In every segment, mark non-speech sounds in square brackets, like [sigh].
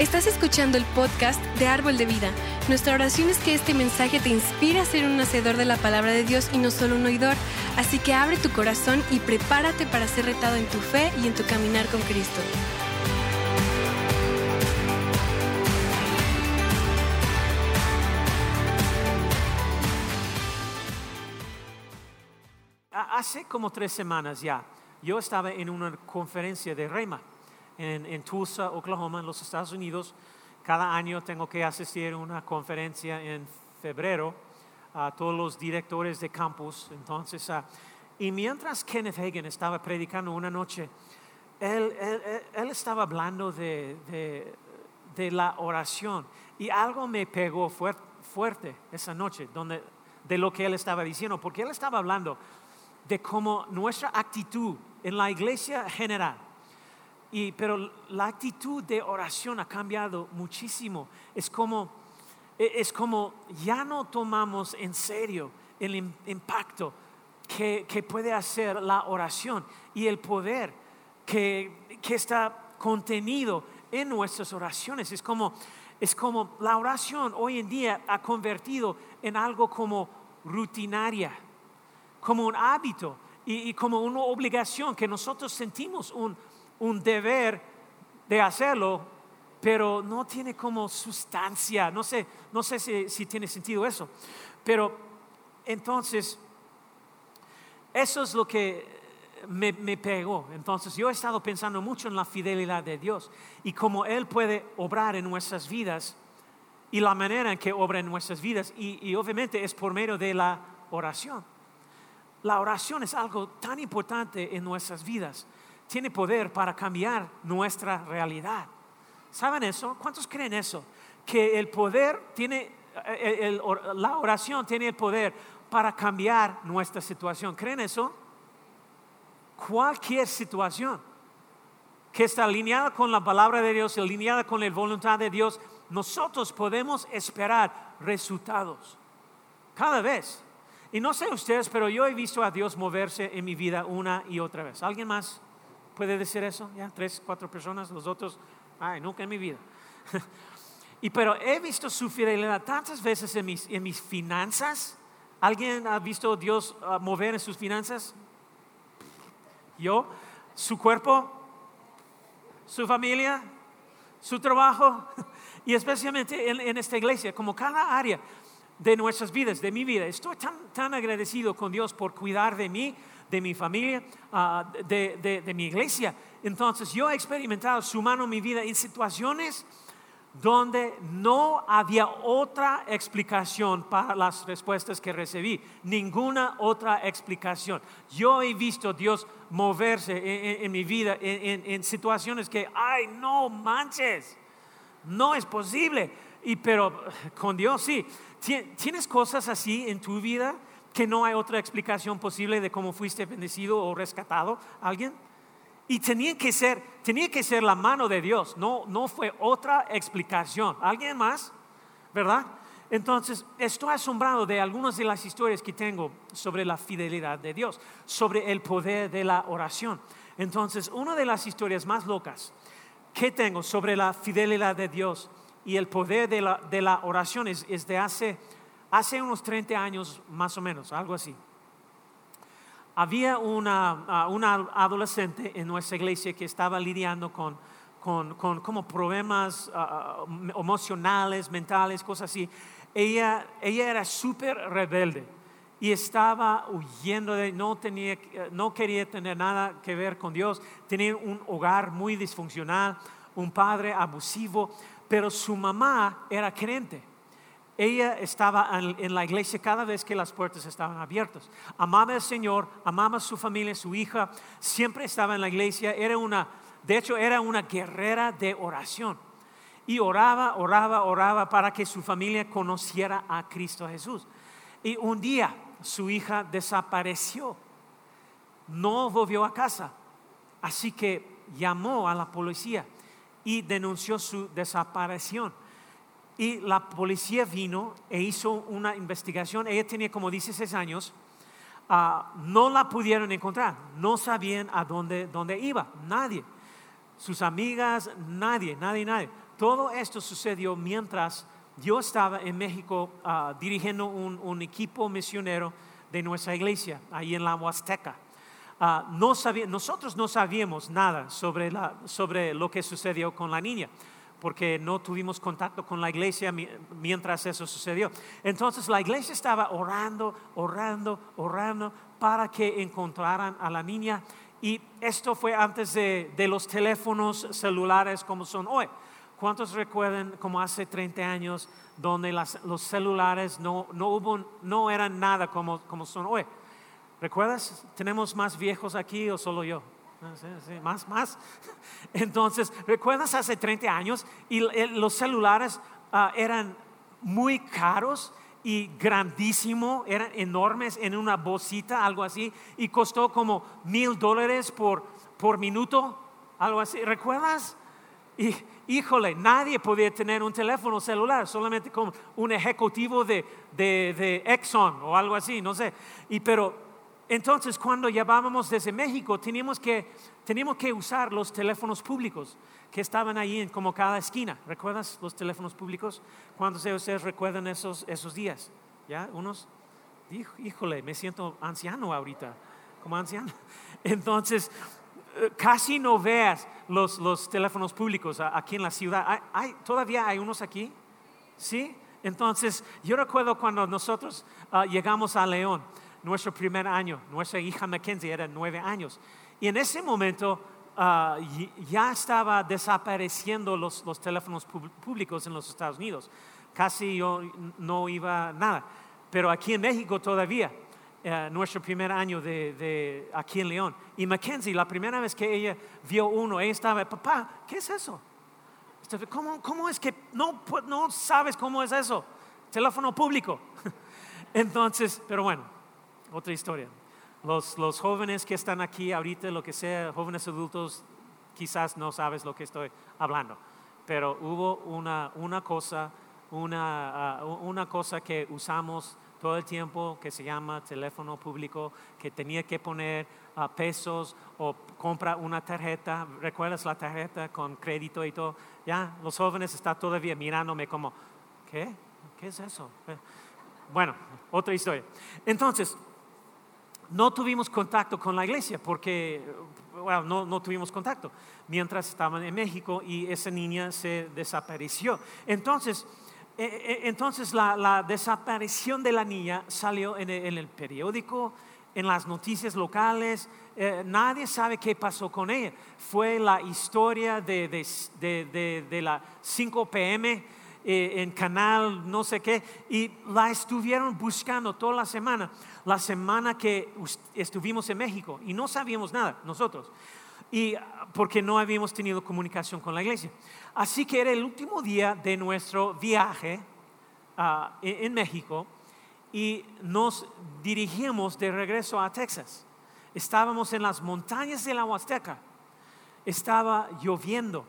Estás escuchando el podcast de Árbol de Vida. Nuestra oración es que este mensaje te inspire a ser un hacedor de la palabra de Dios y no solo un oidor. Así que abre tu corazón y prepárate para ser retado en tu fe y en tu caminar con Cristo. Hace como tres semanas ya, yo estaba en una conferencia de Rema en, Tulsa, Oklahoma, en los Estados Unidos. Cada año tengo que asistir a una conferencia en febrero a todos los directores de campus. Entonces, ah, y mientras Kenneth Hagan estaba predicando una noche, él, estaba hablando de, la oración y algo me pegó fuerte, esa noche donde, de lo que él estaba diciendo, porque él estaba hablando de cómo nuestra actitud en la iglesia general pero la actitud de oración ha cambiado muchísimo. Es como, e, es como ya no tomamos en serio el impacto que, que puede hacer la oración y el poder que, que, está contenido en nuestras oraciones. Es como, es como la oración hoy en día ha convertido en algo como rutinaria, como un hábito y, y como una obligación que nosotros sentimos un un deber de hacerlo, pero no tiene como sustancia. No sé, no sé si, tiene sentido eso. Pero entonces, eso es lo que me, pegó. Entonces, yo he estado pensando mucho en la fidelidad de Dios y cómo Él puede obrar en nuestras vidas y la manera en que obra en nuestras vidas. y obviamente es por medio de la oración. La oración es algo tan importante en nuestras vidas tiene poder para cambiar nuestra realidad. ¿Saben eso? ¿Cuántos creen eso? Que el poder tiene, eh, la oración tiene el poder para cambiar nuestra situación. ¿Creen eso? Cualquier situación que está alineada con la palabra de Dios, alineada con la voluntad de Dios, nosotros podemos esperar resultados. Cada vez. Y no sé ustedes, pero yo he visto a Dios moverse en mi vida una y otra vez. ¿Alguien más? ¿Puede decir eso? ¿Ya? Tres, cuatro personas, los otros, ay, nunca en mi vida. [laughs] y pero he visto su fidelidad tantas veces en mis, en mis finanzas. ¿Alguien ha visto a Dios ah, mover en sus finanzas? Yo, su cuerpo, su familia, su trabajo [laughs] y especialmente en, en, esta iglesia, como cada área de nuestras vidas, de mi vida. Estoy tan, tan agradecido con Dios por cuidar de mí, de mi familia, ah, de, mi iglesia. Entonces yo he experimentado su mano en mi vida en situaciones donde no había otra explicación para las respuestas que recibí, ninguna otra explicación. Yo he visto a Dios moverse en, mi vida en, en, situaciones que, ay, no manches, no es posible. Y pero con Dios sí. ¿Tienes cosas así en tu vida? Que no hay otra explicación posible de cómo fuiste bendecido o rescatado. ¿Alguien? Y tenía que ser, tenía que ser la mano de Dios, no, no fue otra explicación. ¿Alguien más? ¿Verdad? Entonces, estoy asombrado de algunas de las historias que tengo sobre la fidelidad de Dios, sobre el poder de la oración. Entonces, una de las historias más locas que tengo sobre la fidelidad de Dios y el poder de la, de la oración es, es de hace hace unos 30 años más o menos, algo así. Había una, ah, una adolescente en nuestra iglesia que estaba lidiando con, con, con como problemas ah, ah, emocionales, mentales, cosas así. Ella, ella era súper rebelde y estaba huyendo de, no, tenía, no quería tener nada que ver con Dios, tenía un hogar muy disfuncional, un padre abusivo, pero su mamá era creyente ella estaba en la iglesia cada vez que las puertas estaban abiertas. Amaba al Señor, amaba a su familia, su hija, siempre estaba en la iglesia. Era una, de hecho, era una guerrera de oración. Y oraba, oraba, oraba para que su familia conociera a Cristo Jesús. Y un día su hija desapareció. No volvió a casa. Así que llamó a la policía y denunció su desaparición y la policía vino e hizo una investigación. Ella tenía como 16 años. Ah, no la pudieron encontrar. No sabían a dónde, dónde iba. Nadie. Sus amigas, nadie, nadie, nadie. todo esto sucedió mientras yo estaba en México ah, dirigiendo un, equipo misionero de nuestra iglesia, ahí en la Huasteca. Ah, nosotros no sabíamos nada sobre, sobre lo que sucedió con la niña porque no tuvimos contacto con la iglesia mientras eso sucedió. Entonces la iglesia estaba orando, orando, orando para que encontraran a la niña. Y esto fue antes de, los teléfonos celulares como son hoy. ¿Cuántos recuerdan como hace 30 años donde los celulares no, no, hubo, no eran nada como, como son hoy? ¿Recuerdas? ¿Tenemos más viejos aquí o solo yo? Ah, más, más. [laughs] Entonces, ¿recuerdas hace 30 años? Y los celulares ah, eran muy caros y grandísimo, eran enormes en una bolsita, algo así, y costó como mil dólares por, por minuto, algo así. ¿Recuerdas? Y híjole, nadie podía tener un teléfono celular, solamente como un ejecutivo de, de, de Exxon o algo así, no sé. Y pero entonces, cuando llevábamos desde México, teníamos que, teníamos que usar los teléfonos públicos que estaban ahí en como cada esquina. ¿Recuerdas los teléfonos públicos? ¿Cuántos de ustedes recuerdan esos, esos días? ¿Ya? ¿Unos? Híjole, me siento anciano ahorita, como anciano. [laughs] Entonces, eh, casi no veas los, los teléfonos públicos aquí en la ciudad. ¿Hay, todavía hay unos aquí? ¿Sí? Entonces, yo recuerdo cuando nosotros ah, llegamos a León nuestro primer año. Nuestra hija Mackenzie era nueve años. Y en ese momento ah, ya estaba desapareciendo los, los, teléfonos públicos en los Estados Unidos. Casi yo no iba nada. Pero aquí en México todavía, eh, nuestro primer año de, aquí en León. Y Mackenzie, la primera vez que ella vio uno, ella estaba, papá, ¿qué es eso? ¿Cómo, cómo es que no, no sabes cómo es eso? Teléfono público. [laughs] Entonces, pero bueno, otra historia. Los, los, jóvenes que están aquí ahorita, lo que sea, jóvenes adultos, quizás no sabes lo que estoy hablando, pero hubo una, una cosa, una, uh, una cosa que usamos todo el tiempo que se llama teléfono público, que tenía que poner uh, pesos o compra una tarjeta, ¿recuerdas la tarjeta con crédito y todo? Ya, los jóvenes están todavía mirándome como, ¿qué? ¿Qué es eso? Bueno, otra historia. Entonces, no tuvimos contacto con la iglesia porque, bueno, no, tuvimos contacto mientras estaban en México y esa niña se desapareció. Entonces, eh, eh, entonces la, desaparición de la niña salió en el, periódico, en las noticias locales, eh, nadie sabe qué pasó con ella. Fue la historia de, de, de la 5 pm eh, en canal, no sé qué, y la estuvieron buscando toda la semana, la semana que estuvimos en México, y no sabíamos nada nosotros, y porque no habíamos tenido comunicación con la iglesia. Así que era el último día de nuestro viaje ah, en, México y nos dirigimos de regreso a Texas. Estábamos en las montañas de la Huasteca, estaba lloviendo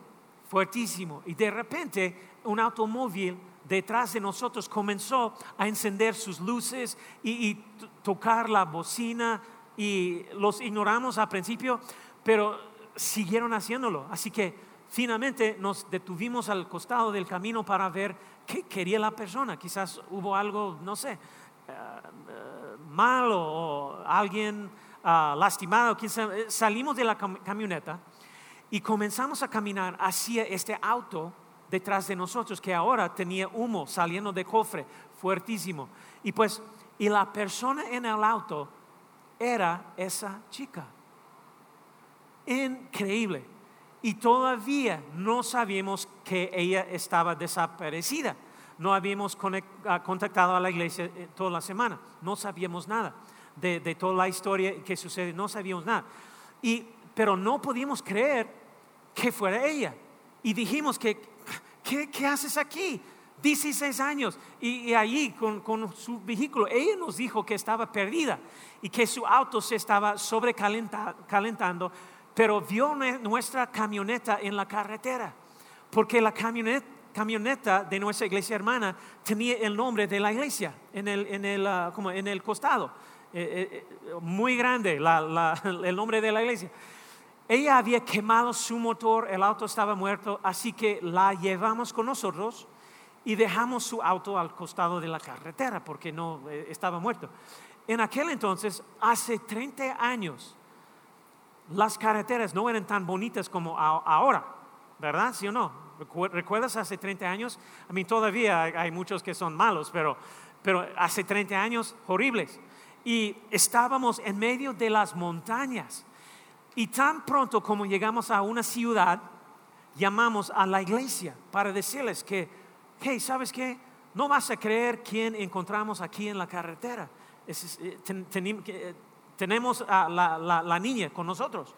fuertísimo y de repente un automóvil detrás de nosotros comenzó a encender sus luces y, tocar la bocina y los ignoramos al principio, pero siguieron haciéndolo. Así que finalmente nos detuvimos al costado del camino para ver qué quería la persona. Quizás hubo algo, no sé, eh, malo o alguien ah, lastimado. Salimos de la camioneta y comenzamos a caminar hacia este auto detrás de nosotros que ahora tenía humo saliendo de cofre fuertísimo. Y pues, y la persona en el auto era esa chica. Increíble. Y todavía no sabíamos que ella estaba desaparecida. No habíamos ah, contactado a la iglesia eh, toda la semana. No sabíamos nada de, de toda la historia que sucede. No sabíamos nada. Y, pero no podíamos creer que fuera ella. Y dijimos que ¿qué, haces aquí? 16 años y, allí con, su vehículo, ella nos dijo que estaba perdida y que su auto se estaba sobrecalentando, pero vio nuestra camioneta en la carretera, porque la camioneta, de nuestra iglesia hermana tenía el nombre de la iglesia en el, en el, ah, como en el costado, eh, eh, eh, muy grande [laughs] el nombre de la iglesia. Ella había quemado su motor, el auto estaba muerto, así que la llevamos con nosotros y dejamos su auto al costado de la carretera porque no eh, estaba muerto. En aquel entonces, hace 30 años, las carreteras no eran tan bonitas como ahora, ¿verdad? ¿Sí o no? ¿Recuerdas hace 30 años? A mí todavía hay muchos que son malos, pero, pero hace 30 años horribles. Y estábamos en medio de las montañas. Y tan pronto como llegamos a una ciudad, llamamos a la iglesia para decirles que, hey, ¿sabes qué? No vas a creer quién encontramos aquí en la carretera. Eh, eh, tenemos a la, niña con nosotros.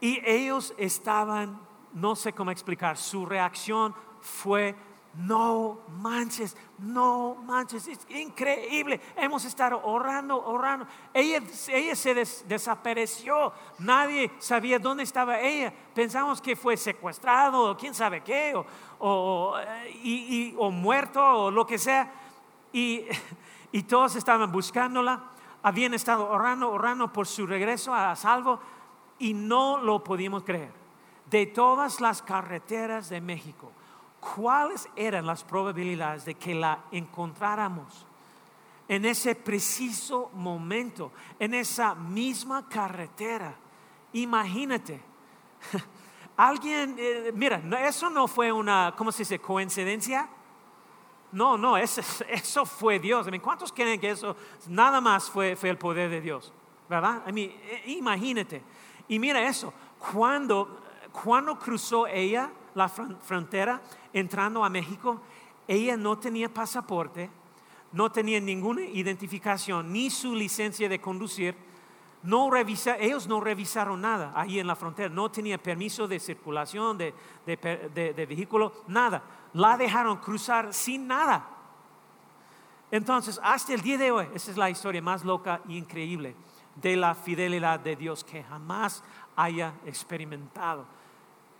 Y ellos estaban, no sé cómo explicar, su reacción fue no manches, no manches, es increíble. Hemos estado orando, orando. Ella, ella se desapareció, nadie sabía dónde estaba ella. Pensamos que fue secuestrado, o quién sabe qué, o, o, o muerto, o lo que sea. [laughs] Y, todos estaban buscándola. Habían estado orando, orando por su regreso a salvo y no lo podíamos creer. De todas las carreteras de México, cuáles eran las probabilidades de que la encontráramos en ese preciso momento, en esa misma carretera. Imagínate. [laughs] Alguien, eh, mira, eso no fue una, ¿cómo se dice? Coincidencia. No, no, [laughs] eso, fue Dios. ¿Cuántos creen que eso nada más fue, fue el poder de Dios? ¿Verdad? Eh, imagínate. Y mira eso, cuando, cuando cruzó ella la frontera, entrando a México, ella no tenía pasaporte, no tenía ninguna identificación, ni su licencia de conducir. No revisa, ellos no revisaron nada ahí en la frontera, no tenía permiso de circulación, de, de vehículo, nada. La dejaron cruzar sin nada. Entonces, hasta el día de hoy, esa es la historia más loca e increíble de la fidelidad de Dios que jamás haya experimentado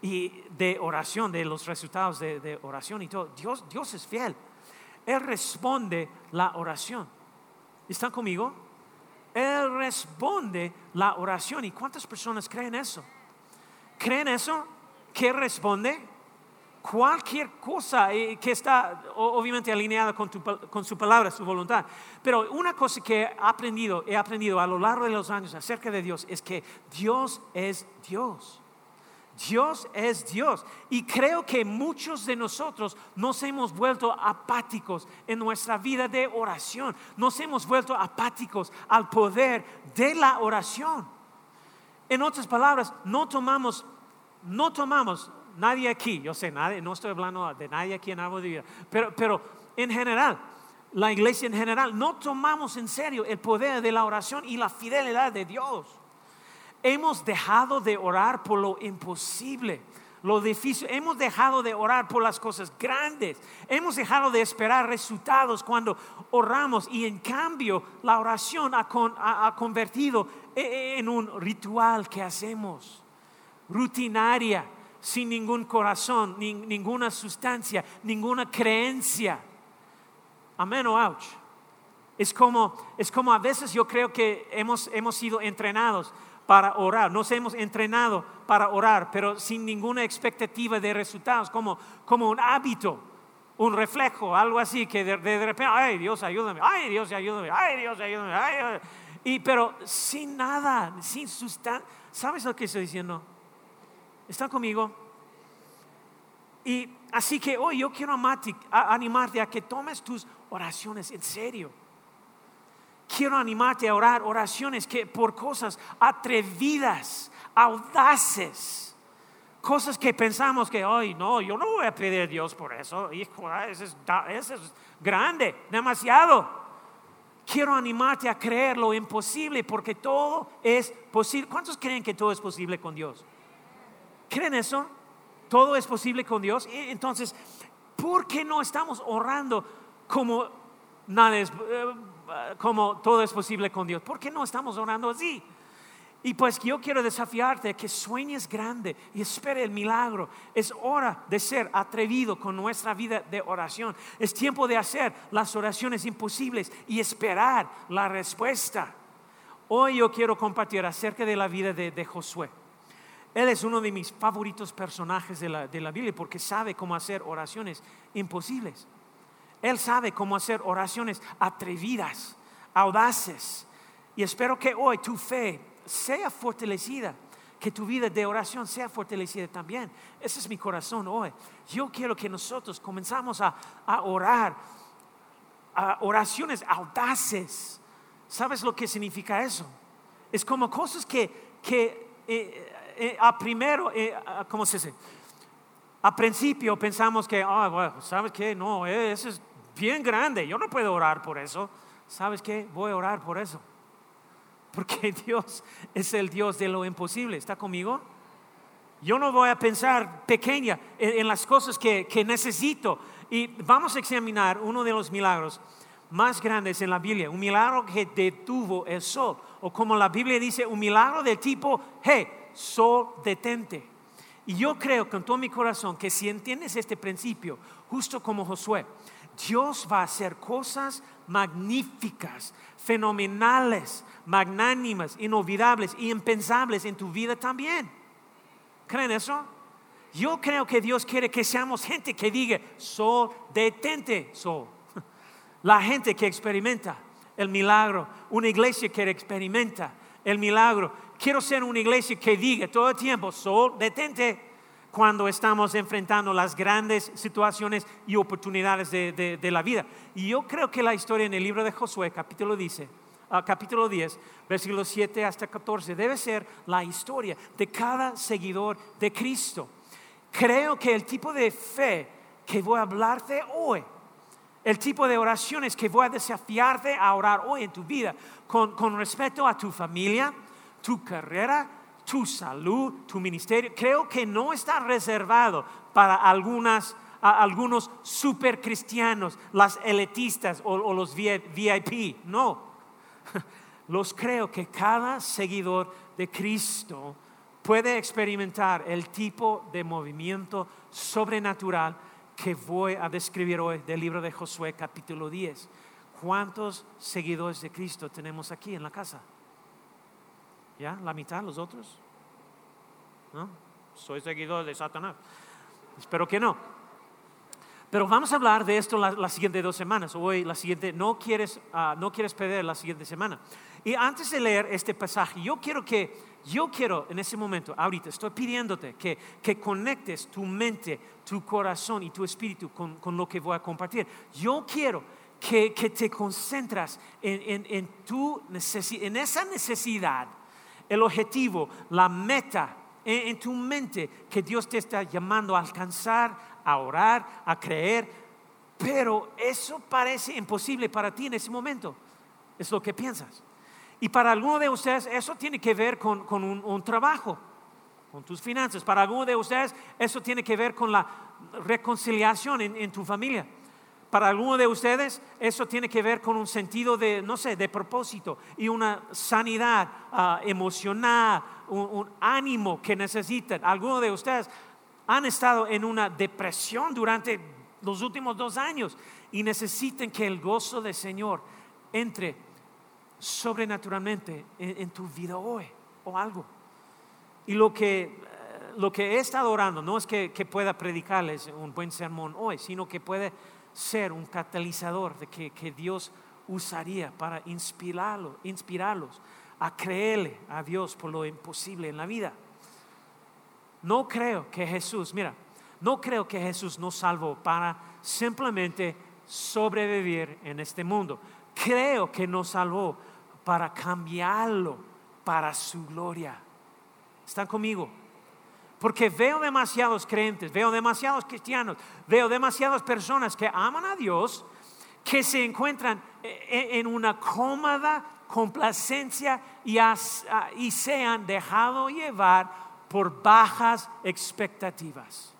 y de oración, de los resultados de, oración y todo. Dios, Dios es fiel. Él responde la oración. ¿Están conmigo? Él responde la oración. ¿Y cuántas personas creen eso? ¿Creen eso? ¿Qué responde? Cualquier cosa eh, que está obviamente alineada con, con su palabra, su voluntad. Pero una cosa que he aprendido, he aprendido a lo largo de los años acerca de Dios es que Dios es Dios. Dios es Dios. Y creo que muchos de nosotros nos hemos vuelto apáticos en nuestra vida de oración. Nos hemos vuelto apáticos al poder de la oración. En otras palabras, no tomamos, no tomamos, nadie aquí, yo sé, nadie, no estoy hablando de nadie aquí en Árbol de Vida, pero, pero en general, la iglesia en general, no tomamos en serio el poder de la oración y la fidelidad de Dios. Hemos dejado de orar por lo imposible, lo difícil. Hemos dejado de orar por las cosas grandes. Hemos dejado de esperar resultados cuando oramos y en cambio la oración ha, convertido e, e, en un ritual que hacemos, rutinaria, sin ningún corazón, ninguna sustancia, ninguna creencia. Amén o ouch. Es como, es como a veces yo creo que hemos, hemos sido entrenados para orar. Nos hemos entrenado para orar, pero sin ninguna expectativa de resultados, como, como un hábito, un reflejo, algo así, que de, repente, ay Dios, ayúdame, ay Dios, ayúdame, ay Dios, ayúdame, ay, Y, pero sin nada, sin sustancia. ¿Sabes lo que estoy diciendo? ¿Están conmigo? Y así que hoy yo quiero animarte a que tomes tus oraciones en serio quiero animarte a orar oraciones que por cosas atrevidas, audaces, cosas que pensamos que, hoy no, yo no voy a pedir a Dios por eso, hijo, es, eso es grande, demasiado. Quiero animarte a creer lo imposible porque todo es posible. ¿Cuántos creen que todo es posible con Dios? ¿Creen eso? Todo es posible con Dios. Entonces, ¿por qué no estamos orando como nada es, eh, como todo es posible con Dios. ¿Por qué no estamos orando así? Y pues yo quiero desafiarte que sueñes grande y espere el milagro. Es hora de ser atrevido con nuestra vida de oración. Es tiempo de hacer las oraciones imposibles y esperar la respuesta. Hoy yo quiero compartir acerca de la vida de, de Josué. Él es uno de mis favoritos personajes de la, de la Biblia porque sabe cómo hacer oraciones imposibles. Él sabe cómo hacer oraciones atrevidas, audaces. Y espero que hoy tu fe sea fortalecida, que tu vida de oración sea fortalecida también. Ese es mi corazón hoy. Yo quiero que nosotros comenzamos a, orar, a oraciones audaces. ¿Sabes lo que significa eso? Es como cosas que, que eh, eh, a primero, eh, ¿cómo se dice? A principio pensamos que, ah, bueno, ¿sabes qué? No, eso es bien grande, yo no puedo orar por eso. ¿Sabes qué? Voy a orar por eso. Porque [laughs] Dios es el Dios de lo imposible. ¿Está conmigo? Yo no voy a pensar pequeña en, las cosas que, que, necesito. Y vamos a examinar uno de los milagros más grandes en la Biblia. Un milagro que detuvo el sol. O como la Biblia dice, un milagro del tipo, hey, sol detente. Y yo creo con todo mi corazón que si entiendes este principio, justo como Josué, Dios va a hacer cosas magníficas, fenomenales, magnánimas, inolvidables y impensables en tu vida también. ¿Creen eso? Yo creo que Dios quiere que seamos gente que diga, sol, detente, sol. [laughs] La gente que experimenta el milagro, una iglesia que experimenta el milagro. Quiero ser una iglesia que diga todo el tiempo, sol, detente cuando estamos enfrentando las grandes situaciones y oportunidades de, la vida. Y yo creo que la historia en el libro de Josué, capítulo, dice, ah, capítulo 10, versículos 7 hasta 14, debe ser la historia de cada seguidor de Cristo. Creo que el tipo de fe que voy a hablarte hoy, el tipo de oraciones que voy a desafiarte a orar hoy en tu vida, con, con respecto a tu familia, tu carrera, tu salud, tu ministerio, creo que no está reservado para algunas, algunos super cristianos, las elitistas o, o los VIP. No, [laughs] los creo que cada seguidor de Cristo puede experimentar el tipo de movimiento sobrenatural que voy a describir hoy del libro de Josué capítulo 10. ¿Cuántos seguidores de Cristo tenemos aquí en la casa? ¿Ya? ¿La mitad, los otros? ¿No? Soy seguidor de Satanás. Espero que no. Pero vamos a hablar de esto las la siguientes dos semanas. Hoy, la siguiente, no quieres, uh, no quieres perder la siguiente semana. Y antes de leer este pasaje, yo quiero que, yo quiero en ese momento, ahorita, estoy pidiéndote que, que conectes tu mente, tu corazón y tu espíritu con, con lo que voy a compartir. Yo quiero que, que te concentras en, en, en, tu en esa necesidad el objetivo, la meta en, tu mente que Dios te está llamando a alcanzar, a orar, a creer, pero eso parece imposible para ti en ese momento. Es lo que piensas. Y para alguno de ustedes eso tiene que ver con, un, trabajo, con tus finanzas. Para alguno de ustedes eso tiene que ver con la reconciliación en tu familia. Para algunos de ustedes eso tiene que ver con un sentido de, no sé, de propósito y una sanidad ah, emocional, un, ánimo que necesitan. Algunos de ustedes han estado en una depresión durante los últimos dos años y necesitan que el gozo del Señor entre sobrenaturalmente en, tu vida hoy o algo. Y lo que, eh, lo que he estado orando no es que, que pueda predicarles un buen sermón hoy, sino que puede ser un catalizador de que, que Dios usaría para inspirarlo, inspirarlos a creerle a Dios por lo imposible en la vida. No creo que Jesús, mira, no creo que Jesús nos salvó para simplemente sobrevivir en este mundo. Creo que nos salvó para cambiarlo para su gloria. ¿Están conmigo? Porque veo demasiados creyentes, veo demasiados cristianos, veo demasiadas personas que aman a Dios, que se encuentran eh, eh, en una cómoda complacencia y, y se han dejado llevar por bajas expectativas.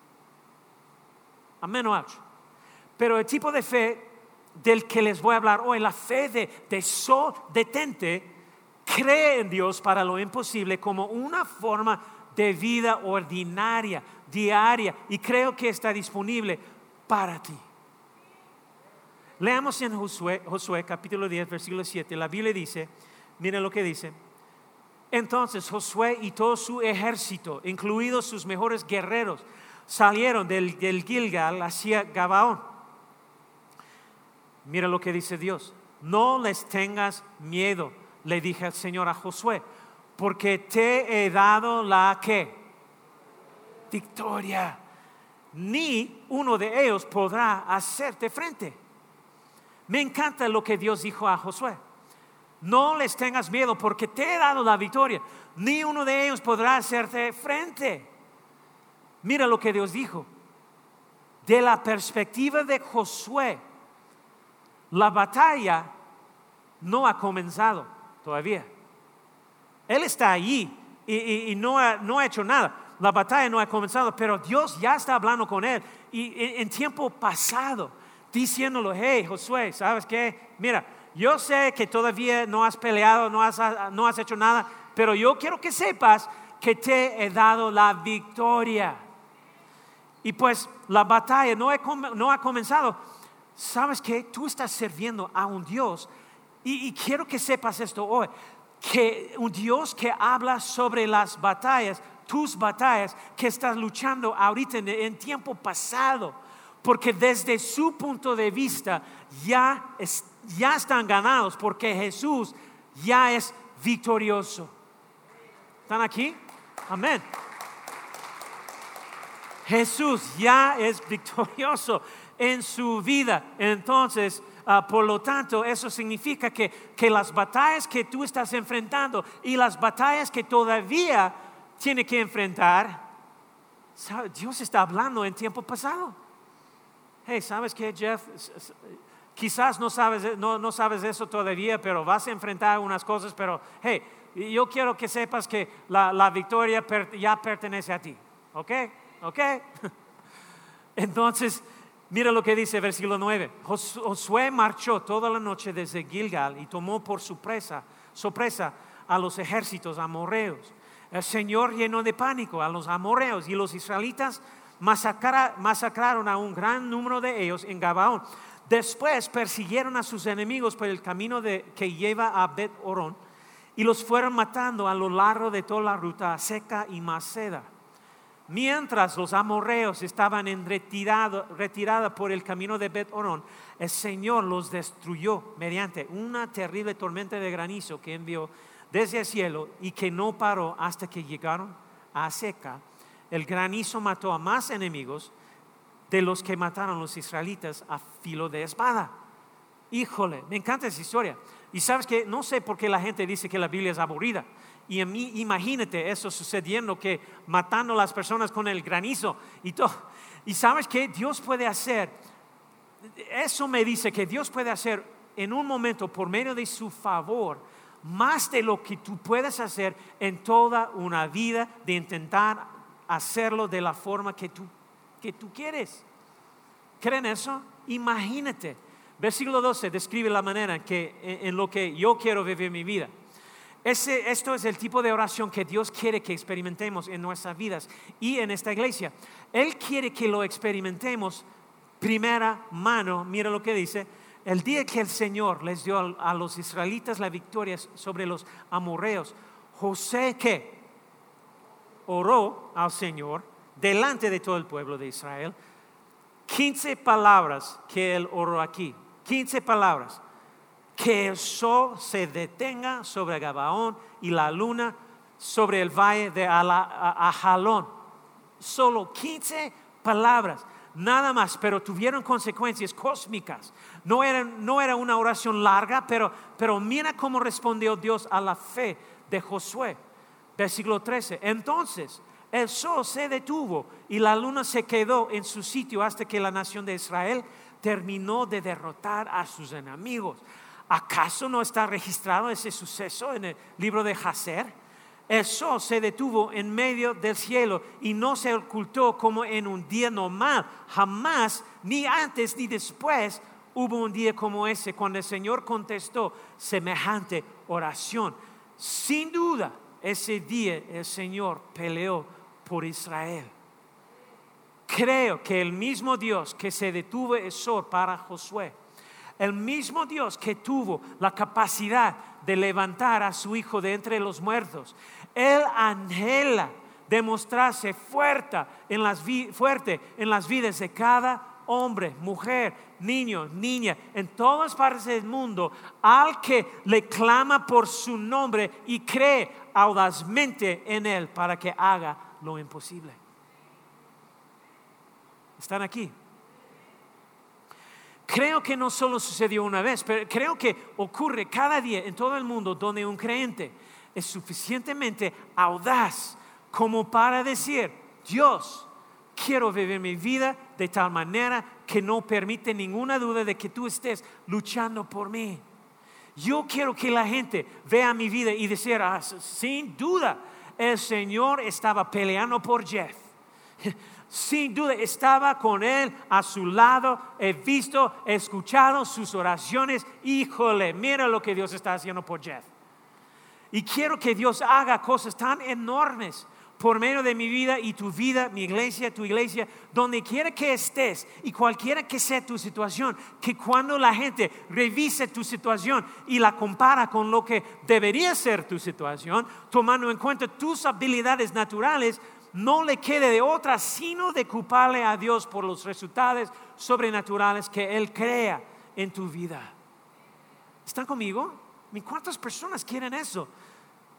Amén Pero el tipo de fe del que les voy a hablar hoy, la fe de, de sol detente, cree en Dios para lo imposible como una forma de vida ordinaria, diaria, y creo que está disponible para ti. Leamos en Josué, capítulo 10, versículo 7. La Biblia dice, miren lo que dice, Entonces Josué y todo su ejército, incluidos sus mejores guerreros, salieron del, del Gilgal hacia Gabaón. Mira lo que dice Dios. No les tengas miedo, le dije al Señor a Josué, porque te he dado la que victoria. Ni uno de ellos podrá hacerte frente. Me encanta lo que Dios dijo a Josué. No les tengas miedo porque te he dado la victoria. Ni uno de ellos podrá hacerte frente. Mira lo que Dios dijo. De la perspectiva de Josué, la batalla no ha comenzado todavía. Él está allí y, no, ha, hecho nada. La batalla no ha comenzado, pero Dios ya está hablando con él. Y en, tiempo pasado, diciéndolo, hey Josué, ¿sabes qué? Mira, yo sé que todavía no has peleado, no has, hecho nada, pero yo quiero que sepas que te he dado la victoria. Y pues la batalla no, no ha comenzado. ¿Sabes que Tú estás sirviendo a un Dios. Y, quiero que sepas esto hoy. Que un Dios que habla sobre las batallas, tus batallas que estás luchando ahorita en, tiempo pasado. Porque desde su punto de vista ya, ya están ganados. Porque Jesús ya es victorioso. ¿Están aquí? Amén. Jesús ya es victorioso en su vida. Entonces, ah, por lo tanto, eso significa que, que las batallas que tú estás enfrentando y las batallas que todavía tiene que enfrentar, Dios está hablando en tiempo pasado. Hey, ¿sabes qué, Jeff? Quizás no sabes, no, no sabes eso todavía, pero vas a enfrentar unas cosas, pero hey, yo quiero que sepas que la, la victoria ya pertenece a ti. ¿Ok? ¿Ok? [laughs] Entonces, mira lo que dice versículo 9. Josué marchó toda la noche desde Gilgal y tomó por sorpresa, sorpresa a los ejércitos amorreos. El Señor llenó de pánico a los amorreos y los israelitas masacraron a un gran número de ellos en Gabaón. Después persiguieron a sus enemigos por el camino que lleva a Bet Orón y los fueron matando a lo largo de toda la ruta seca y maceda. Mientras los amorreos estaban en retirada, por el camino de Bet Orón, el Señor los destruyó mediante una terrible tormenta de granizo que envió desde el cielo y que no paró hasta que llegaron a Seca. El granizo mató a más enemigos de los que mataron los israelitas a filo de espada. Híjole, me encanta esa historia. Y sabes que no sé por qué la gente dice que la Biblia es aburrida. Y en mí, imagínate eso sucediendo, que matando a las personas con el granizo y todo. Y sabes que Dios puede hacer, eso me dice que Dios puede hacer en un momento por medio de su favor más de lo que tú puedes hacer en toda una vida de intentar hacerlo de la forma que tú, que tú quieres. ¿Creen eso? Imagínate. Versículo 12 describe la manera que, en lo que yo quiero vivir mi vida esto es el tipo de oración que Dios quiere que experimentemos en nuestras vidas y en esta iglesia. Él quiere que lo experimentemos primera mano. Mira lo que dice. El día que el Señor les dio a los israelitas la victoria sobre los amorreos, José que oró al Señor delante de todo el pueblo de Israel, 15 palabras que él oró aquí, 15 palabras que el sol se detenga sobre Gabaón y la luna sobre el valle de Ajalón. Solo 15 palabras, nada más, pero tuvieron consecuencias cósmicas. No era, no era una oración larga, pero, pero mira cómo respondió Dios a la fe de Josué. Versículo 13. Entonces el sol se detuvo y la luna se quedó en su sitio hasta que la nación de Israel terminó de derrotar a sus enemigos. ¿Acaso no está registrado ese suceso en el libro de Hazer? El sol se detuvo en medio del cielo y no se ocultó como en un día normal. Jamás, ni antes ni después, hubo un día como ese cuando el Señor contestó semejante oración. Sin duda, ese día el Señor peleó por Israel. Creo que el mismo Dios que se detuvo el sol para Josué, el mismo Dios que tuvo la capacidad de levantar a su Hijo de entre los muertos, Él anhela demostrarse fuerte en las, fuerte en las vidas de cada hombre, mujer, niño, niña, en todas partes del mundo, al que le clama por su nombre y cree audazmente en Él para que haga lo imposible. ¿Están aquí? Creo que no solo sucedió una vez, pero creo que ocurre cada día en todo el mundo donde un creyente es suficientemente audaz como para decir, Dios, quiero vivir mi vida de tal manera que no permite ninguna duda de que tú estés luchando por mí. Yo quiero que la gente vea mi vida y decir, ah, sin duda, el Señor estaba peleando por Jeff. Sin duda estaba con él a su lado. He visto, he escuchado sus oraciones. Híjole, mira lo que Dios está haciendo por Jeff. Y quiero que Dios haga cosas tan enormes por medio de mi vida y tu vida, mi iglesia, tu iglesia, donde quiera que estés y cualquiera que sea tu situación, que cuando la gente revise tu situación y la compara con lo que debería ser tu situación, tomando en cuenta tus habilidades naturales, no le quede de otra sino de culparle a Dios por los resultados sobrenaturales que Él crea en tu vida. ¿Están conmigo? ¿Cuántas personas quieren eso?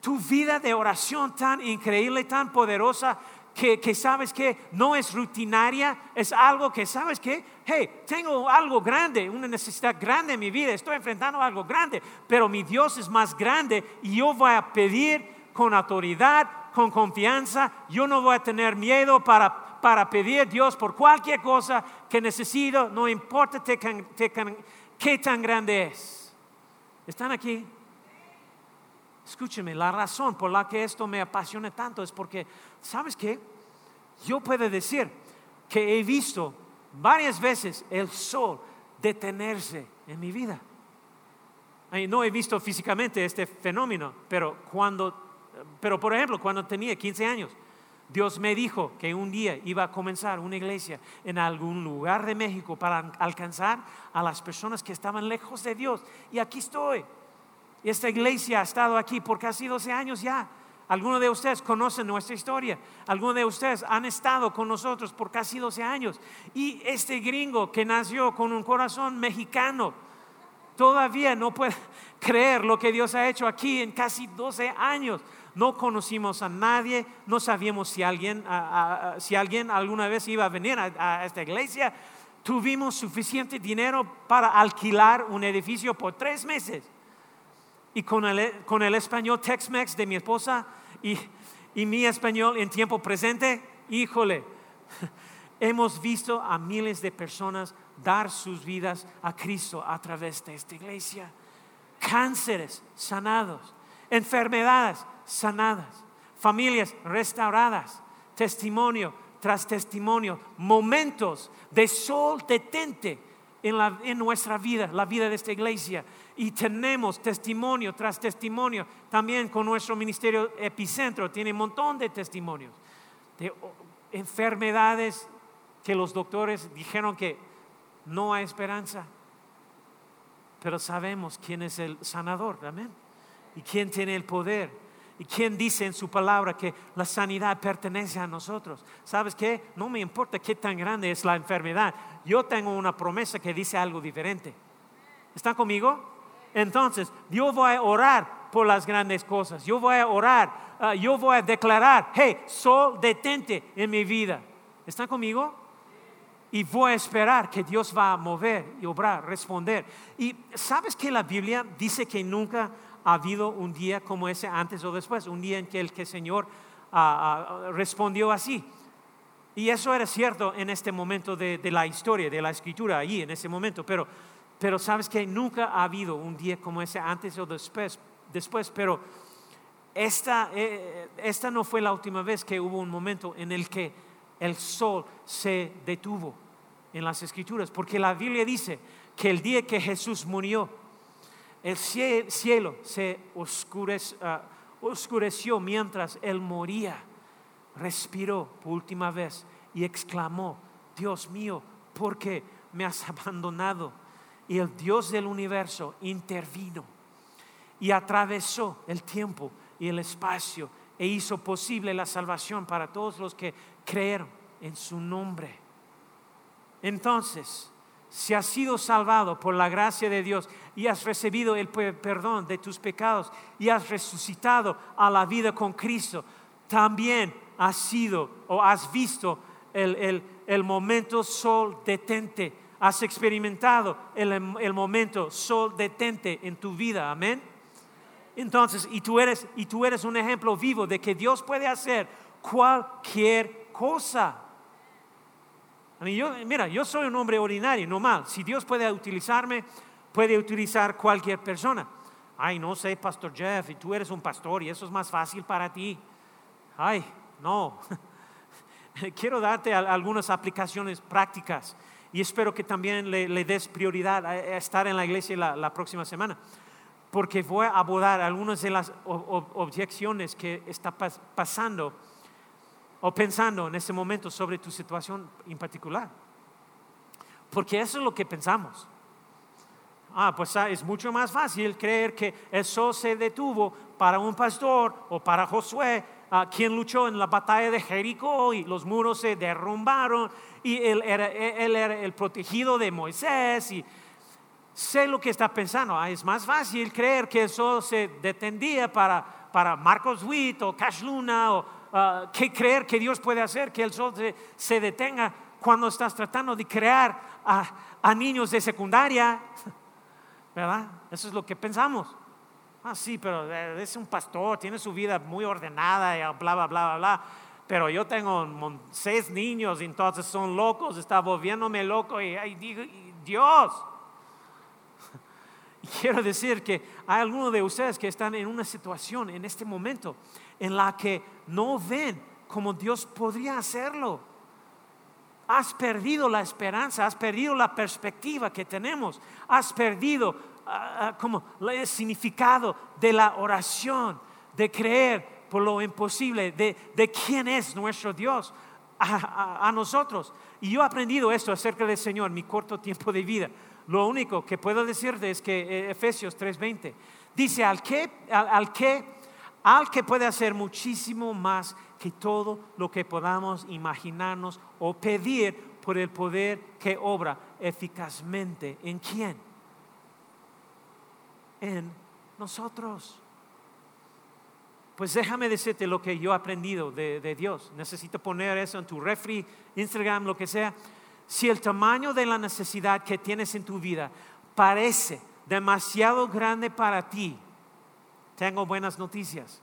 Tu vida de oración tan increíble, tan poderosa, que, sabes que no es rutinaria, es algo que sabes que, hey, tengo algo grande, una necesidad grande en mi vida, estoy enfrentando algo grande, pero mi Dios es más grande y yo voy a pedir con autoridad, con confianza, yo no voy a tener miedo para, para pedir a Dios por cualquier cosa que necesito, no importa qué tan grande es. ¿Están aquí? Escúcheme, la razón por la que esto me apasiona tanto es porque, ¿sabes qué? Yo puedo decir que he visto varias veces el sol detenerse en mi vida. No he visto físicamente este fenómeno, pero cuando pero por ejemplo, cuando tenía 15 años, Dios me dijo que un día iba a comenzar una iglesia en algún lugar de México para alcanzar a las personas que estaban lejos de Dios. Y aquí estoy. Esta iglesia ha estado aquí por casi 12 años ya. Algunos de ustedes conocen nuestra historia. Algunos de ustedes han estado con nosotros por casi 12 años. Y este gringo que nació con un corazón mexicano, todavía no puede [laughs] creer lo que Dios ha hecho aquí en casi 12 años no conocimos a nadie, no sabíamos si alguien, si alguien alguna vez iba a venir a, esta iglesia. Tuvimos suficiente dinero para alquilar un edificio por tres meses. Y con el, con el español Tex-Mex de mi esposa y, y mi español en tiempo presente, híjole, [laughs] hemos visto a miles de personas dar sus vidas a Cristo a través de esta iglesia. Cánceres sanados, enfermedades sanadas, familias restauradas, testimonio tras testimonio, momentos de sol detente en, nuestra vida, la vida de esta iglesia. Y tenemos testimonio tras testimonio, también con nuestro ministerio epicentro, tiene un montón de testimonios de enfermedades que los doctores dijeron que no hay esperanza. Pero sabemos quién es el sanador, amén. Y quién tiene el poder ¿Y quién dice en su palabra que la sanidad pertenece a nosotros? ¿Sabes qué? No me importa qué tan grande es la enfermedad. Yo tengo una promesa que dice algo diferente. ¿Están conmigo? Entonces, yo voy a orar por las grandes cosas. Yo voy a orar. Ah, yo voy a declarar, hey, sol detente en mi vida. ¿Están conmigo? Y voy a esperar que Dios va a mover y obrar, responder. Y sabes que la Biblia dice que nunca ha habido un día como ese antes o después, un día en que el que Señor ah, ah, respondió así. Y eso era cierto en este momento de, la historia, de la escritura, allí, en ese momento. Pero, pero sabes que nunca ha habido un día como ese antes o después. después pero esta, eh, esta no fue la última vez que hubo un momento en el que el sol se detuvo en las escrituras. Porque la Biblia dice que el día que Jesús murió, el cielo se ah, oscureció mientras él moría. Respiró por última vez y exclamó, Dios mío, ¿por qué me has abandonado? y el Dios del universo intervino y atravesó el tiempo y el espacio e hizo posible la salvación para todos los que creyeron en su nombre. Entonces, si has sido salvado por la gracia de Dios y has recibido el perdón de tus pecados y has resucitado a la vida con Cristo, también has sido o has visto el, momento sol detente, has experimentado el, el momento sol detente en tu vida, amén. Entonces, y tú, eres, y tú eres un ejemplo vivo de que Dios puede hacer cualquier cosa mira, yo soy un hombre ordinario, normal. Si Dios puede utilizarme, puede utilizar cualquier persona. Ay, no sé, Pastor Jeff, y tú eres un pastor y eso es más fácil para ti. Ay, no. [laughs] Quiero darte algunas aplicaciones prácticas y espero que también le, des prioridad a, estar en la iglesia la, próxima semana, porque voy a abordar algunas de las objeciones que está pasando o pensando en ese momento sobre tu situación en particular. Porque eso es lo que pensamos. Ah, pues ah, es mucho más fácil creer que eso se detuvo para un pastor o para Josué, quien luchó en la batalla de Jericó y los muros se derrumbaron y él era, él era el protegido de Moisés y sé lo que está pensando. Ah, es más fácil creer que eso se detendía para, para Marcos Witt o Cash Luna o Ah, que creer que Dios puede hacer que el sol se, detenga cuando estás tratando de crear a, niños de secundaria. ¿Verdad? Eso es lo que pensamos. Ah, sí, pero eh, es un pastor, tiene su vida muy ordenada y bla, bla, bla, bla, bla. Pero yo tengo seis niños y entonces son locos, está volviéndome loco y, digo, Dios. [laughs] quiero decir que hay algunos de ustedes que están en una situación en este momento en la que no ven como Dios podría hacerlo. Has perdido la esperanza, has perdido la perspectiva que tenemos, has perdido ah, como el significado de la oración, de creer por lo imposible, de, quién es nuestro Dios a, a, nosotros. Y yo he aprendido esto acerca del Señor en mi corto tiempo de vida. Lo único que puedo decirte es que eh, Efesios 3:20 dice, al que, al que al que puede hacer muchísimo más que todo lo que podamos imaginarnos o pedir por el poder que obra eficazmente. ¿En quién? En nosotros. Pues déjame decirte lo que yo he aprendido de, de, Dios. Necesito poner eso en tu refri, Instagram, lo que sea. Si el tamaño de la necesidad que tienes en tu vida parece demasiado grande para ti, tengo buenas noticias.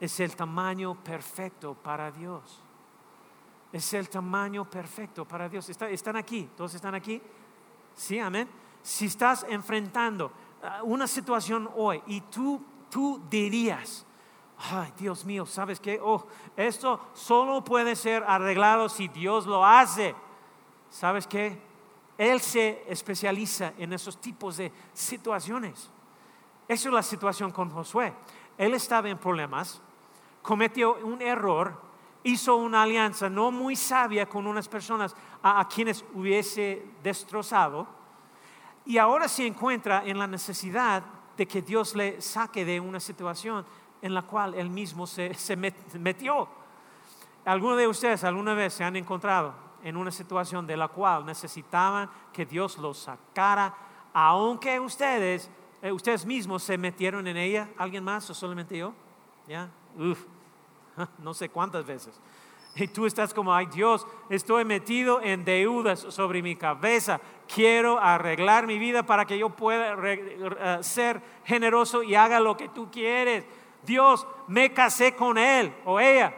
Es el tamaño perfecto para Dios. Es el tamaño perfecto para Dios. ¿Están aquí? ¿Todos están aquí? Sí, amén. Si estás enfrentando ah, una situación hoy y tú, tú dirías, ay Dios mío, ¿sabes qué? Oh, esto solo puede ser arreglado si Dios lo hace. ¿Sabes qué? Él se especializa en esos tipos de situaciones. Esa es la situación con Josué. Él estaba en problemas, cometió un error, hizo una alianza no muy sabia con unas personas a, quienes hubiese destrozado y ahora se encuentra en la necesidad de que Dios le saque de una situación en la cual él mismo se, se metió. ¿Alguno de ustedes alguna vez se han encontrado en una situación de la cual necesitaban que Dios los sacara, aunque ustedes eh, ¿Ustedes mismos se metieron en ella? ¿Alguien más o solamente yo? ¿Ya? Uf, [laughs] no sé cuántas veces. Y tú estás como, ay Dios, estoy metido en deudas sobre mi cabeza. Quiero arreglar mi vida para que yo pueda eh, ser generoso y haga lo que tú quieres. Dios, me casé con él o ella.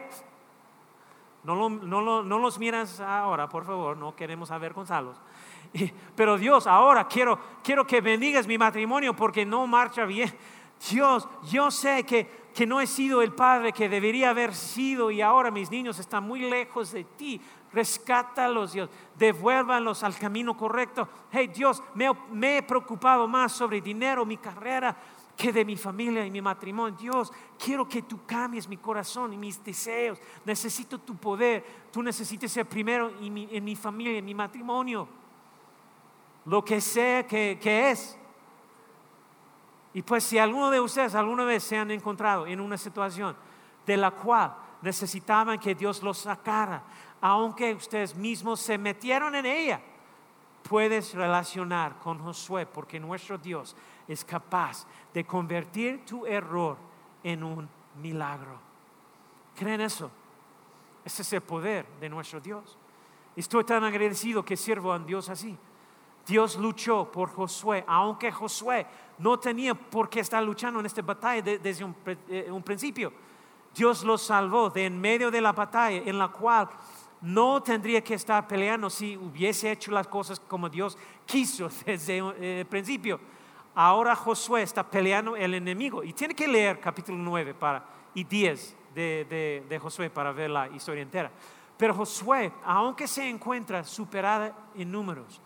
No, no, no los miras ahora, por favor, no queremos avergonzarlos. Pero Dios, ahora quiero, quiero que bendigas mi matrimonio porque no marcha bien. Dios, yo sé que, que no he sido el padre que debería haber sido y ahora mis niños están muy lejos de ti. Rescátalos, Dios. Devuélvanlos al camino correcto. Hey, Dios, me, he preocupado más sobre dinero, mi carrera, que de mi familia y mi matrimonio. Dios, quiero que tú cambies mi corazón y mis deseos. Necesito tu poder. Tú necesitas ser primero en mi, en mi familia, en mi matrimonio. lo que sea que, que es. Y pues si alguno de ustedes alguna vez se han encontrado en una situación de la cual necesitaban que Dios los sacara, aunque ustedes mismos se metieron en ella, puedes relacionar con Josué porque nuestro Dios es capaz de convertir tu error en un milagro. ¿Creen eso? Ese es el poder de nuestro Dios. Estoy tan agradecido que sirvo a Dios así. Dios luchó por Josué, aunque Josué no tenía por qué estar luchando en esta batalla desde eh, un, principio. Dios lo salvó de en medio de la batalla en la cual no tendría que estar peleando si hubiese hecho las cosas como Dios quiso [laughs] desde eh, el principio. Ahora Josué está peleando el enemigo y tiene que leer capítulo 9 para, y 10 de, de Josué para ver la historia entera. Pero Josué, aunque se encuentra superada en números,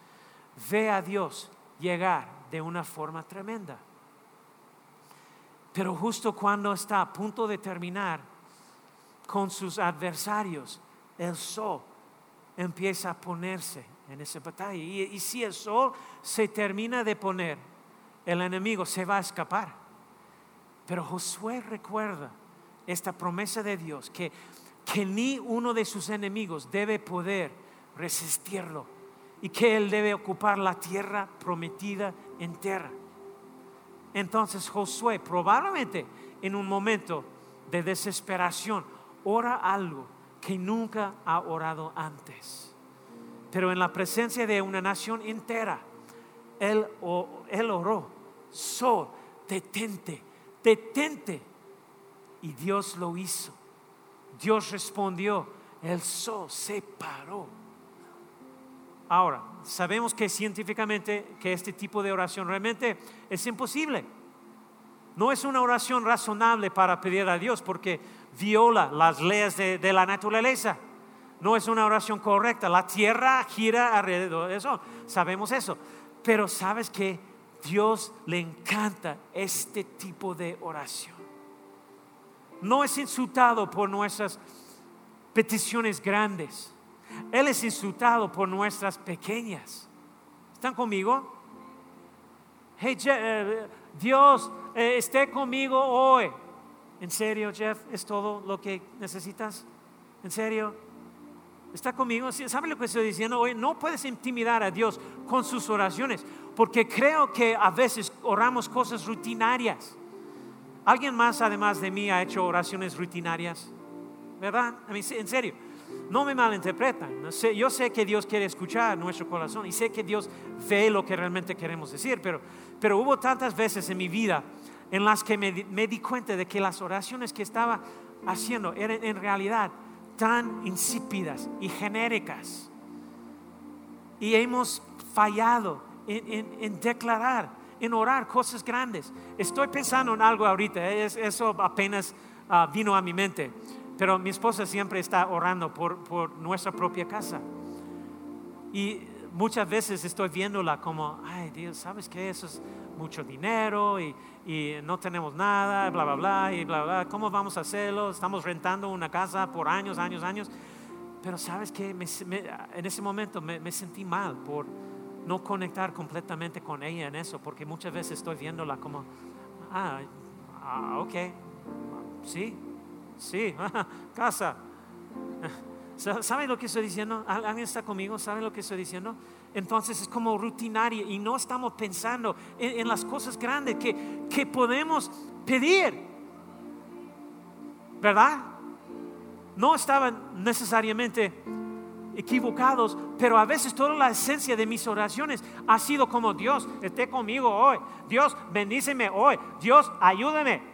ve a Dios llegar de una forma tremenda. Pero justo cuando está a punto de terminar con sus adversarios, el sol empieza a ponerse en esa batalla. Y, si el sol se termina de poner, el enemigo se va a escapar. Pero Josué recuerda esta promesa de Dios, que, que ni uno de sus enemigos debe poder resistirlo y que él debe ocupar la tierra prometida entera. Entonces Josué probablemente en un momento de desesperación ora algo que nunca ha orado antes. Pero en la presencia de una nación entera, él, él oró, sol, detente, detente. Y Dios lo hizo. Dios respondió, el sol se paró Ahora, sabemos que científicamente que este tipo de oración realmente es imposible. No es una oración razonable para pedir a Dios porque viola las leyes de, la naturaleza. No es una oración correcta. La tierra gira alrededor de eso. Sabemos eso. Pero sabes que Dios le encanta este tipo de oración. No es insultado por nuestras peticiones grandes él es insultado por nuestras pequeñas. ¿Están conmigo? Hey, eh, Dios, eh, esté conmigo hoy. ¿En serio, Jeff? ¿Es todo lo que necesitas? ¿En serio? ¿Está conmigo? ¿Sabe lo que estoy diciendo hoy? No puedes intimidar a Dios con sus oraciones, porque creo que a veces oramos cosas rutinarias. ¿Alguien más, además de mí, ha hecho oraciones rutinarias? ¿Verdad? en serio no me malinterpretan. Yo sé que Dios quiere escuchar nuestro corazón y sé que Dios ve lo que realmente queremos decir, pero, hubo tantas veces en mi vida en las que me, di cuenta de que las oraciones que estaba haciendo eran en realidad tan insípidas y genéricas. Y hemos fallado en, declarar, en orar cosas grandes. Estoy pensando en algo ahorita, eso apenas ah, vino a mi mente. Pero mi esposa siempre está orando por, nuestra propia casa. Y muchas veces estoy viéndola como, ay Dios, ¿sabes qué? Eso es mucho dinero y, no tenemos nada, bla, bla, bla, y bla, bla. ¿Cómo vamos a hacerlo? Estamos rentando una casa por años, años, años. Pero sabes que en ese momento me, sentí mal por no conectar completamente con ella en eso, porque muchas veces estoy viéndola como, ah, ah ok, sí, Sí, [laughs] casa. ¿Saben lo que estoy diciendo? ¿Alguien está conmigo? ¿Saben lo que estoy diciendo? Entonces es como rutinaria y no estamos pensando en, las cosas grandes que, que podemos pedir. ¿Verdad? No estaban necesariamente equivocados, pero a veces toda la esencia de mis oraciones ha sido como Dios, esté conmigo hoy, Dios bendíceme hoy, Dios ayúdame,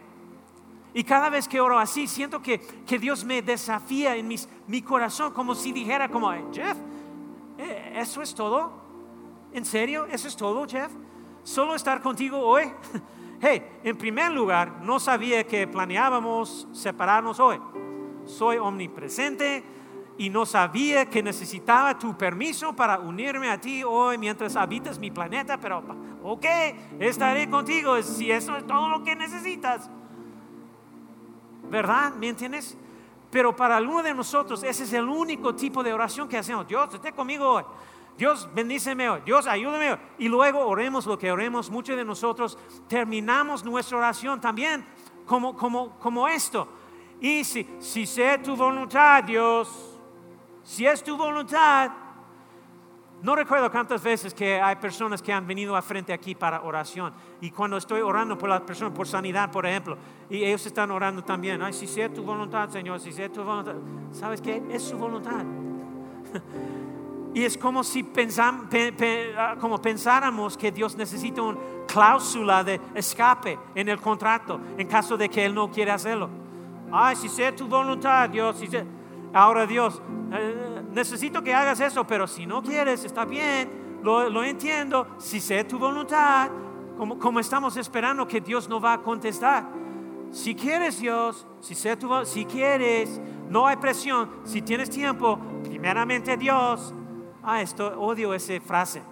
y cada vez que oro así, siento que, Dios me desafía en mi corazón, como si dijera, como, Jeff, eh, ¿eso es todo? ¿En serio? ¿Eso es todo, Jeff? ¿Solo estar contigo hoy? [laughs] Hey, en primer lugar, no sabía que planeábamos separarnos hoy. Soy omnipresente y no sabía que necesitaba tu permiso para unirme a ti hoy mientras habitas mi planeta, pero ok, estaré contigo si eso es todo lo que necesitas. ¿Verdad? ¿Me entiendes? Pero para alguno de nosotros ese es el único tipo de oración que hacemos. Dios, esté conmigo hoy. Dios bendíceme hoy, Dios ayúdame hoy. Y luego oremos lo que oremos. Muchos de nosotros terminamos nuestra oración también como, como, como esto. Y si, si tu voluntad, Dios, si es tu voluntad, no recuerdo cuántas veces que hay personas que han venido a frente aquí para oración. Y cuando estoy orando por la persona, por sanidad, por ejemplo, y ellos están orando también, ay, si sea tu voluntad, Señor, si sea tu voluntad. ¿Sabes qué? Es su voluntad. [laughs] Y es como si ah, como pensáramos que Dios necesita una cláusula de escape en el contrato en caso de que Él no quiera hacerlo. Ay, si sea tu voluntad, Dios. Si Ahora Dios, eh, necesito que hagas eso, pero si no quieres, está bien, lo, entiendo. Si sea tu voluntad, como, como estamos esperando que Dios no va a contestar. Si quieres Dios, si, sea tu, si quieres, no hay presión. Si tienes tiempo, primeramente Dios, Ah, esto odio esa frase.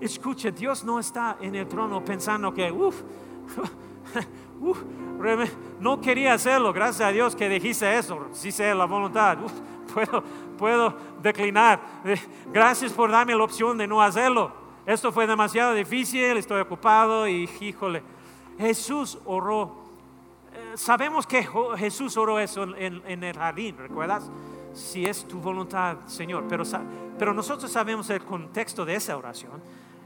Escucha, Dios no está en el trono pensando que, uff, no quería hacerlo, gracias a Dios que dijiste eso, si sea la voluntad, [laughs] puedo, puedo declinar. Eh, gracias por darme la opción de no hacerlo. Esto fue demasiado difícil, estoy ocupado y híjole, Jesús oró. Eh, sabemos que Jesús oró eso en, en el jardín, ¿recuerdas? si es tu voluntad, Señor. Pero, pero nosotros sabemos el contexto de esa oración.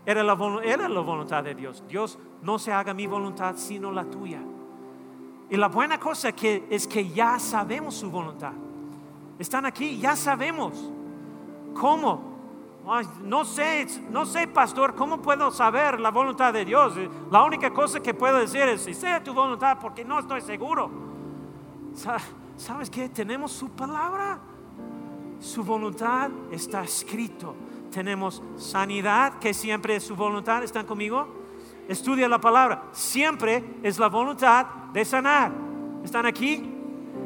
Era la, era la voluntad de Dios. Dios, no se haga mi voluntad, sino la tuya. Y la buena cosa que, es que ya sabemos su voluntad. Están aquí, ya sabemos. ¿Cómo? no sé, no sé, pastor, ¿cómo puedo saber la voluntad de Dios? La única cosa que puedo decir es, si sea tu voluntad, porque no estoy seguro. ¿Sabes qué? Tenemos su palabra. Su voluntad está escrito. Tenemos sanidad, que siempre es su voluntad. ¿Están conmigo? Estudia la palabra. Siempre es la voluntad de sanar. ¿Están aquí?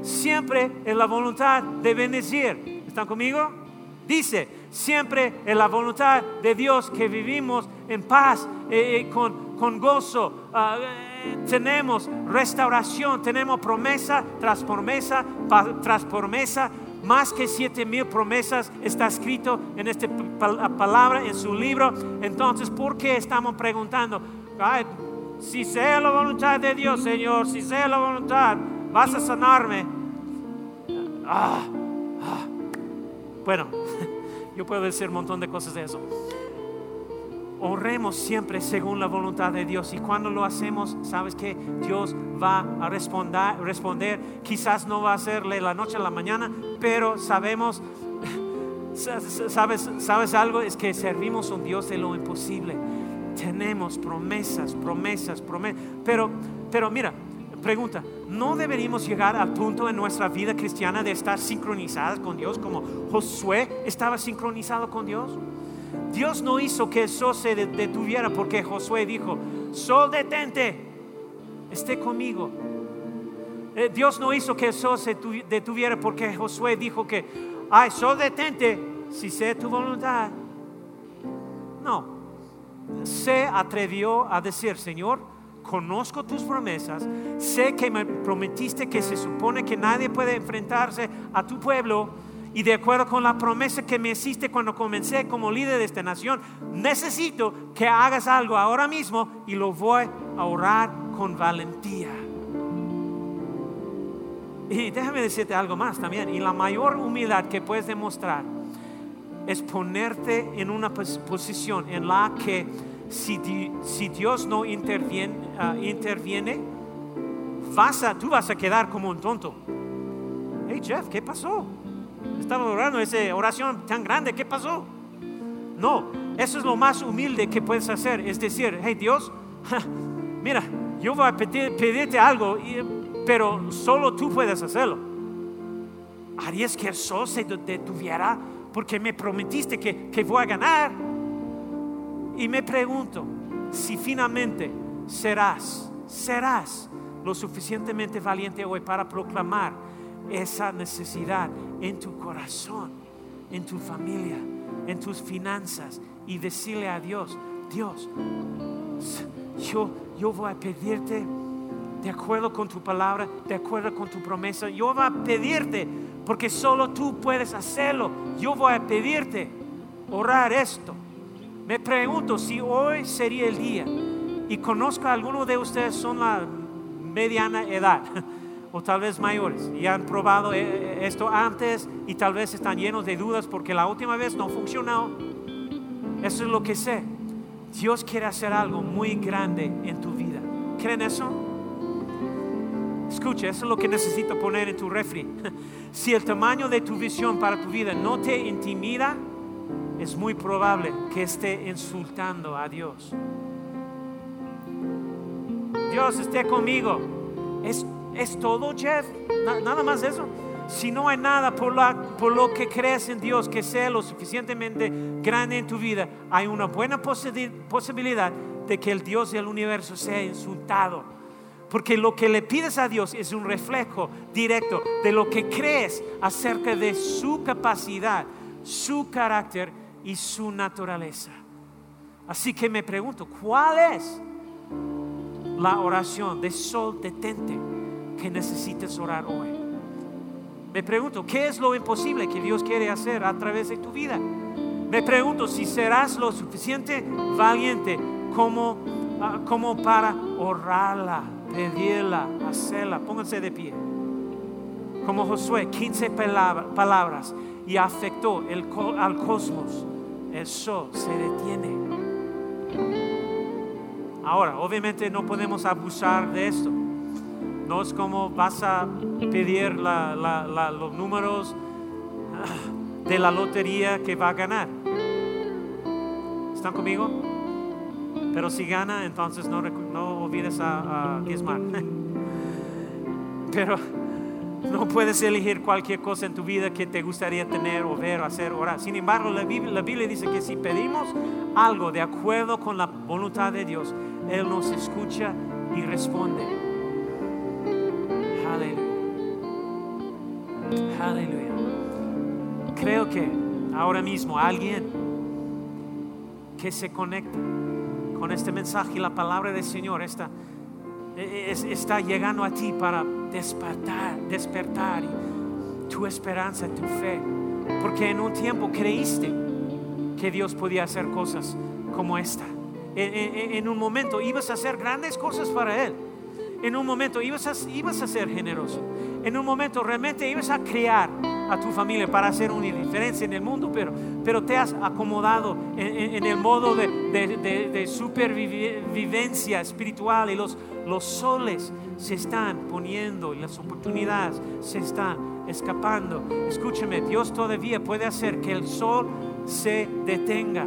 Siempre es la voluntad de bendecir. ¿Están conmigo? Dice, siempre es la voluntad de Dios que vivimos en paz, eh, eh, con, con, gozo. Ah, eh, tenemos restauración, tenemos promesa tras promesa tras promesa más que siete mil promesas está escrito en esta palabra, en su libro. Entonces, ¿por qué estamos preguntando? si sea la voluntad de Dios, Señor, si sea la voluntad, vas a sanarme. Ah, ah. Bueno, [laughs] yo puedo decir un montón de cosas de eso oremos siempre según la voluntad de Dios. Y cuando lo hacemos, sabes que Dios va a responder, responder. Quizás no va a serle la noche a la mañana, pero sabemos, [laughs] sabes, sabes algo, es que servimos a un Dios de lo imposible. Tenemos promesas, promesas, promesas. Pero, pero mira, pregunta, ¿no deberíamos llegar al punto en nuestra vida cristiana de estar sincronizadas con Dios como Josué estaba sincronizado con Dios? Dios no hizo que el sol se detuviera porque Josué dijo, sol detente, esté conmigo. Eh, Dios no hizo que el sol se detuviera porque Josué dijo que, ay, sol detente, si sé tu voluntad. No, se atrevió a decir, Señor, conozco tus promesas, sé que me prometiste que se supone que nadie puede enfrentarse a tu pueblo y de acuerdo con la promesa que me hiciste cuando comencé como líder de esta nación, necesito que hagas algo ahora mismo y lo voy a orar con valentía. Y déjame decirte algo más también. Y la mayor humildad que puedes demostrar es ponerte en una posición en la que si, si Dios no interviene, ah, interviene vas a, tú vas a quedar como un tonto. Hey Jeff, ¿qué pasó? Estaba orando esa oración tan grande, ¿qué pasó? No, eso es lo más humilde que puedes hacer, es decir, hey Dios, mira, yo voy a pedirte algo, pero solo tú puedes hacerlo. ¿Harías que el sol se detuviera porque me prometiste que, que voy a ganar? Y me pregunto si finalmente serás, serás lo suficientemente valiente hoy para proclamar esa necesidad en tu corazón, en tu familia, en tus finanzas y decirle a Dios, Dios, yo, yo voy a pedirte de acuerdo con tu palabra, de acuerdo con tu promesa, yo voy a pedirte, porque solo tú puedes hacerlo, yo voy a pedirte orar esto. Me pregunto si hoy sería el día y conozco a algunos de ustedes son la mediana edad o tal vez mayores y han probado eh, esto antes y tal vez están llenos de dudas porque la última vez no funcionó. Eso es lo que sé. Dios quiere hacer algo muy grande en tu vida. ¿Creen eso? Escucha, eso es lo que necesito poner en tu refri. [laughs] Si el tamaño de tu visión para tu vida no te intimida, es muy probable que esté insultando a Dios. Dios esté conmigo. ¿Es, es todo, Jeff? nada más eso. Si no hay nada por, por lo que crees en Dios que sea lo suficientemente grande en tu vida, hay una buena posibilidad de que el Dios del universo sea insultado. Porque lo que le pides a Dios es un reflejo directo de lo que crees acerca de su capacidad, su carácter y su naturaleza. Así que me pregunto, ¿cuál es la oración de sol detente que necesites orar hoy? Me pregunto, ¿qué es lo imposible que Dios quiere hacer a través de tu vida? Me pregunto si serás lo suficiente valiente como, ah, como para orarla, pedirla, hacerla. Pónganse de pie. Como Josué, 15 palabras y afectó al cosmos el se detiene. Ahora, obviamente no podemos abusar de esto. No es como vas a pedir los números ah, de la lotería que va a ganar. ¿Están conmigo? Pero si gana, entonces no, no olvides a, diezmar. [laughs] Pero no puedes elegir cualquier cosa en tu vida que te gustaría tener o ver o hacer orar. Sin embargo, la Biblia, dice que si pedimos algo de acuerdo con la voluntad de Dios, Él nos escucha y responde. Aleluya. Aleluya. Creo que ahora mismo alguien que se conecta con este mensaje y la palabra del Señor está, está llegando a ti para despertar, despertar tu esperanza, tu fe. Porque en un tiempo creíste que Dios podía hacer cosas como esta. En, un momento ibas a hacer grandes cosas para Él. En un momento ibas a, ibas a ser generoso. En un momento realmente ibas a crear a tu familia para hacer una diferencia en el mundo, pero, pero te has acomodado en, el modo de, de, de, supervivencia espiritual y los, los soles se están poniendo y las oportunidades se están escapando. Escúcheme, Dios todavía puede hacer que el sol se detenga.